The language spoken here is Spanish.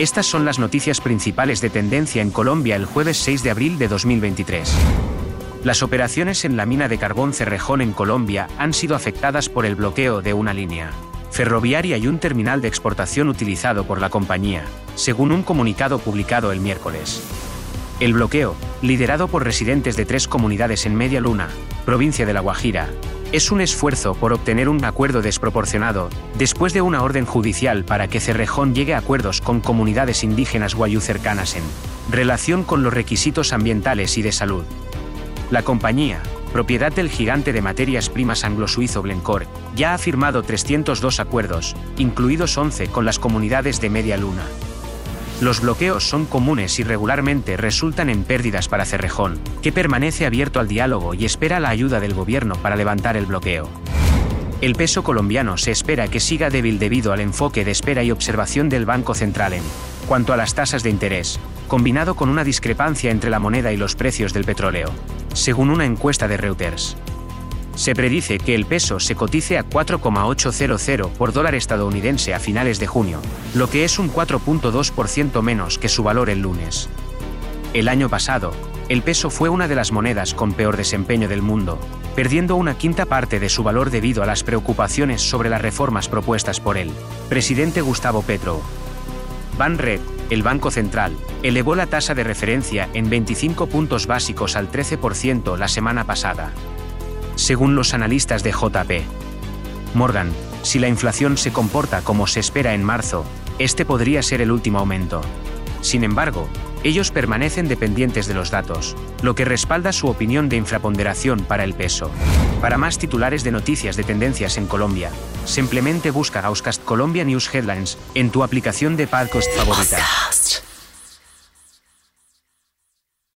Estas son las noticias principales de tendencia en Colombia el jueves 6 de abril de 2023. Las operaciones en la mina de carbón Cerrejón en Colombia han sido afectadas por el bloqueo de una línea ferroviaria y un terminal de exportación utilizado por la compañía, según un comunicado publicado el miércoles. El bloqueo, liderado por residentes de tres comunidades en Media Luna, provincia de La Guajira, es un esfuerzo por obtener un acuerdo desproporcionado, después de una orden judicial para que Cerrejón llegue a acuerdos con comunidades indígenas guayú cercanas en relación con los requisitos ambientales y de salud. La compañía, propiedad del gigante de materias primas anglo-suizo Glencore, ya ha firmado 302 acuerdos, incluidos 11 con las comunidades de Media Luna. Los bloqueos son comunes y regularmente resultan en pérdidas para Cerrejón, que permanece abierto al diálogo y espera la ayuda del gobierno para levantar el bloqueo. El peso colombiano se espera que siga débil debido al enfoque de espera y observación del Banco Central en cuanto a las tasas de interés, combinado con una discrepancia entre la moneda y los precios del petróleo, según una encuesta de Reuters. Se predice que el peso se cotice a 4,800 por dólar estadounidense a finales de junio, lo que es un 4.2% menos que su valor el lunes. El año pasado, el peso fue una de las monedas con peor desempeño del mundo, perdiendo una quinta parte de su valor debido a las preocupaciones sobre las reformas propuestas por el presidente Gustavo Petro, Van Red, el Banco Central, elevó la tasa de referencia en 25 puntos básicos al 13% la semana pasada. Según los analistas de JP Morgan, si la inflación se comporta como se espera en marzo, este podría ser el último aumento. Sin embargo, ellos permanecen dependientes de los datos, lo que respalda su opinión de infraponderación para el peso. Para más titulares de noticias de tendencias en Colombia, simplemente busca Auscast Colombia News Headlines en tu aplicación de podcast favorita.